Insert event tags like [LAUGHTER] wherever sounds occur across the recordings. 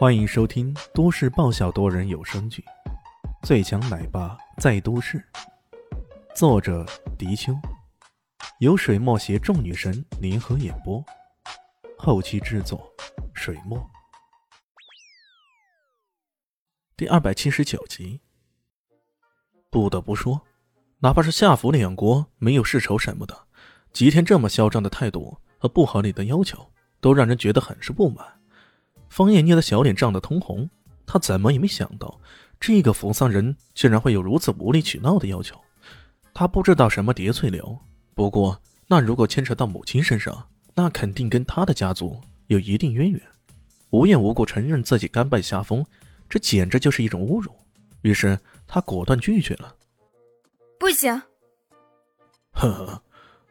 欢迎收听都市爆笑多人有声剧《最强奶爸在都市》，作者：迪秋，由水墨携众女神联合演播，后期制作：水墨。第二百七十九集。不得不说，哪怕是夏府两国没有世仇什么的，吉田这么嚣张的态度和不合理的要求，都让人觉得很是不满。方艳捏的小脸涨得通红，她怎么也没想到，这个扶桑人竟然会有如此无理取闹的要求。他不知道什么叠翠流，不过那如果牵扯到母亲身上，那肯定跟他的家族有一定渊源。无缘无故承认自己甘拜下风，这简直就是一种侮辱。于是他果断拒绝了。不行。[LAUGHS] 呵呵，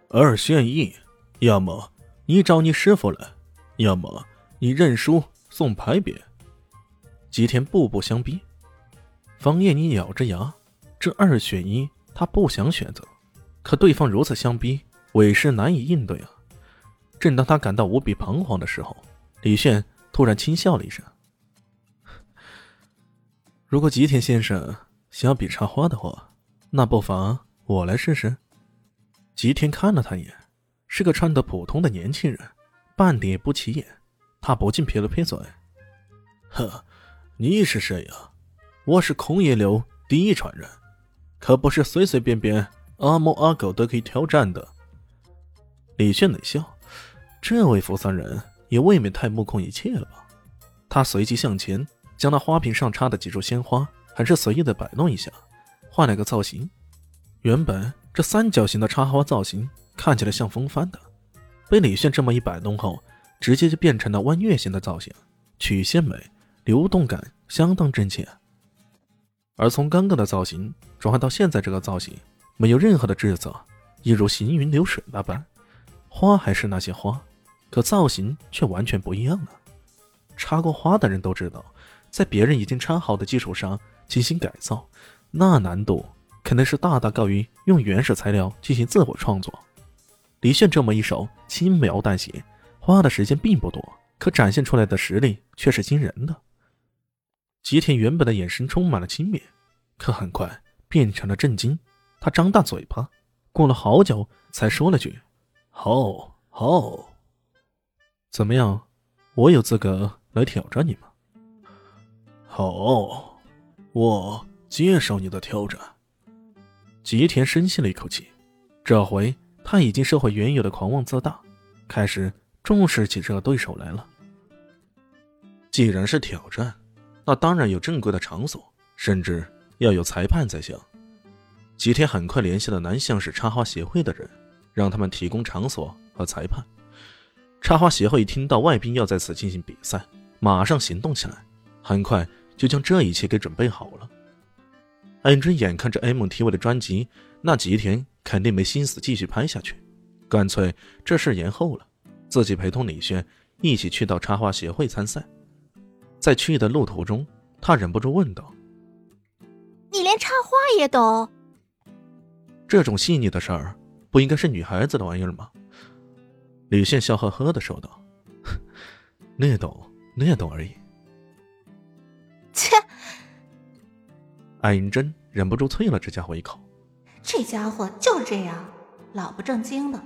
二选一，要么你找你师傅来，要么你认输。送牌匾，吉田步步相逼。方艳妮咬着牙，这二选一，她不想选择，可对方如此相逼，委实难以应对啊。正当他感到无比彷徨的时候，李炫突然轻笑了一声：“ [LAUGHS] 如果吉田先生想要比插花的话，那不妨我来试试。”吉田看了他一眼，是个穿得普通的年轻人，半点也不起眼。他不禁撇了撇嘴：“呵，你是谁呀？我是空叶流第一传人，可不是随随便便阿猫阿狗都可以挑战的。”李炫冷笑：“这位扶桑人也未免太目空一切了吧？”他随即向前，将那花瓶上插的几束鲜花，很是随意的摆弄一下，换了个造型。原本这三角形的插花造型看起来像风帆的，被李炫这么一摆弄后。直接就变成了弯月形的造型，曲线美，流动感相当真切。而从刚刚的造型转换到现在这个造型，没有任何的制作，一如行云流水那般。花还是那些花，可造型却完全不一样了。插过花的人都知道，在别人已经插好的基础上进行改造，那难度肯定是大大高于用原始材料进行自我创作。李炫这么一手轻描淡写。花的时间并不多，可展现出来的实力却是惊人的。吉田原本的眼神充满了轻蔑，可很快变成了震惊。他张大嘴巴，过了好久才说了句：“好，好，怎么样？我有资格来挑战你吗？”“好，我接受你的挑战。”吉田深吸了一口气，这回他已经收回原有的狂妄自大，开始。重视起这个对手来了。既然是挑战，那当然有正规的场所，甚至要有裁判才行。吉田很快联系了南向市插花协会的人，让他们提供场所和裁判。插花协会一听到外宾要在此进行比赛，马上行动起来，很快就将这一切给准备好了。安真眼看着 MTV 的专辑，那吉田肯定没心思继续拍下去，干脆这事延后了。自己陪同李轩一起去到插花协会参赛，在去的路途中，他忍不住问道：“你连插花也懂？这种细腻的事儿，不应该是女孩子的玩意儿吗？”李炫笑呵呵的说道：“ [LAUGHS] 略懂，略懂而已。[LAUGHS] ”切！艾云珍忍不住啐了这家伙一口：“这家伙就是这样，老不正经的。”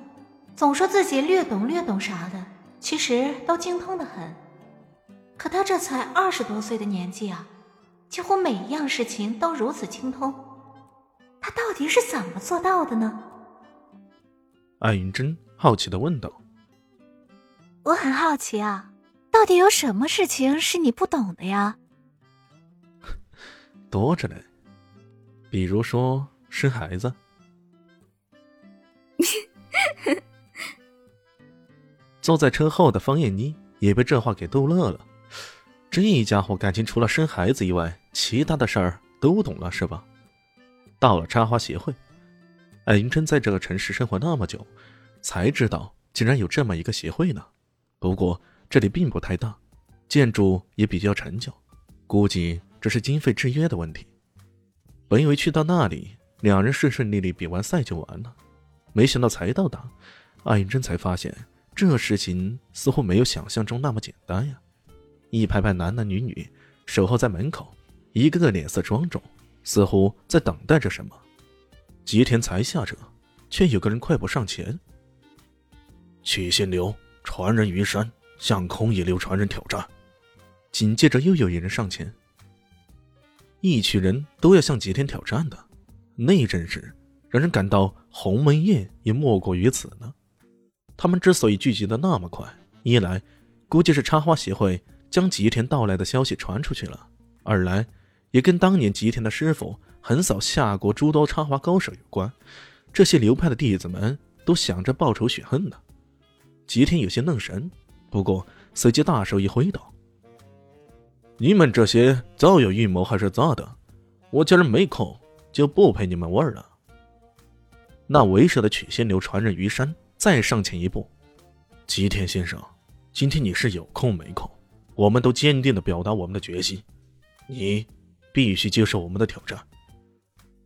总说自己略懂略懂啥的，其实都精通的很。可他这才二十多岁的年纪啊，几乎每一样事情都如此精通，他到底是怎么做到的呢？艾云珍好奇的问道：“我很好奇啊，到底有什么事情是你不懂的呀？” [LAUGHS] 多着呢，比如说生孩子。坐在车后的方艳妮也被这话给逗乐了。这家伙感情除了生孩子以外，其他的事儿都懂了是吧？到了插花协会，艾云珍在这个城市生活那么久，才知道竟然有这么一个协会呢。不过这里并不太大，建筑也比较陈旧，估计这是经费制约的问题。本以为去到那里，两人顺顺利利比完赛就完了，没想到才到达，艾云珍才发现。这事情似乎没有想象中那么简单呀！一排排男男女女守候在门口，一个个脸色庄重，似乎在等待着什么。吉田才下车，却有个人快步上前。曲仙流传人于山，向空野流传人挑战。紧接着又有一人上前。一群人都要向吉田挑战的，那阵势让人感到鸿门宴也莫过于此呢。他们之所以聚集的那么快，一来估计是插花协会将吉田到来的消息传出去了；二来也跟当年吉田的师傅横扫夏国诸多插花高手有关。这些流派的弟子们都想着报仇雪恨呢。吉田有些愣神，不过随即大手一挥道。你们这些早有预谋还是咋的？我今儿没空，就不陪你们玩了。那为首的曲仙流传人于山再上前一步：“吉田先生，今天你是有空没空？我们都坚定的表达我们的决心，你必须接受我们的挑战。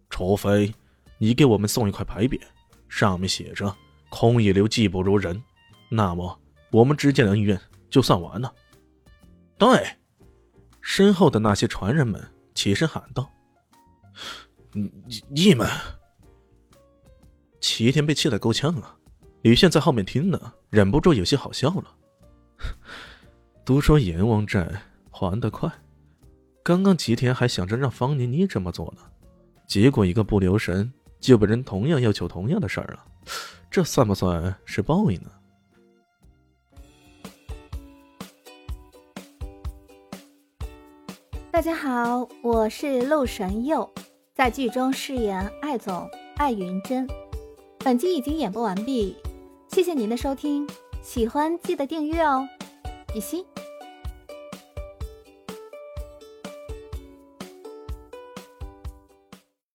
除非你给我们送一块牌匾，上面写着‘空野流技不如人’，那么我们之间的恩怨就算完了。”对。身后的那些传人们起身喊道：“你你们！”齐天被气得够呛啊！李炫在后面听呢，忍不住有些好笑了。[LAUGHS] 都说阎王债还得快，刚刚齐天还想着让方妮妮这么做呢，结果一个不留神就被人同样要求同样的事儿了，这算不算是报应呢？大家好，我是陆神佑，在剧中饰演艾总艾云珍。本集已经演播完毕，谢谢您的收听，喜欢记得订阅哦，比心。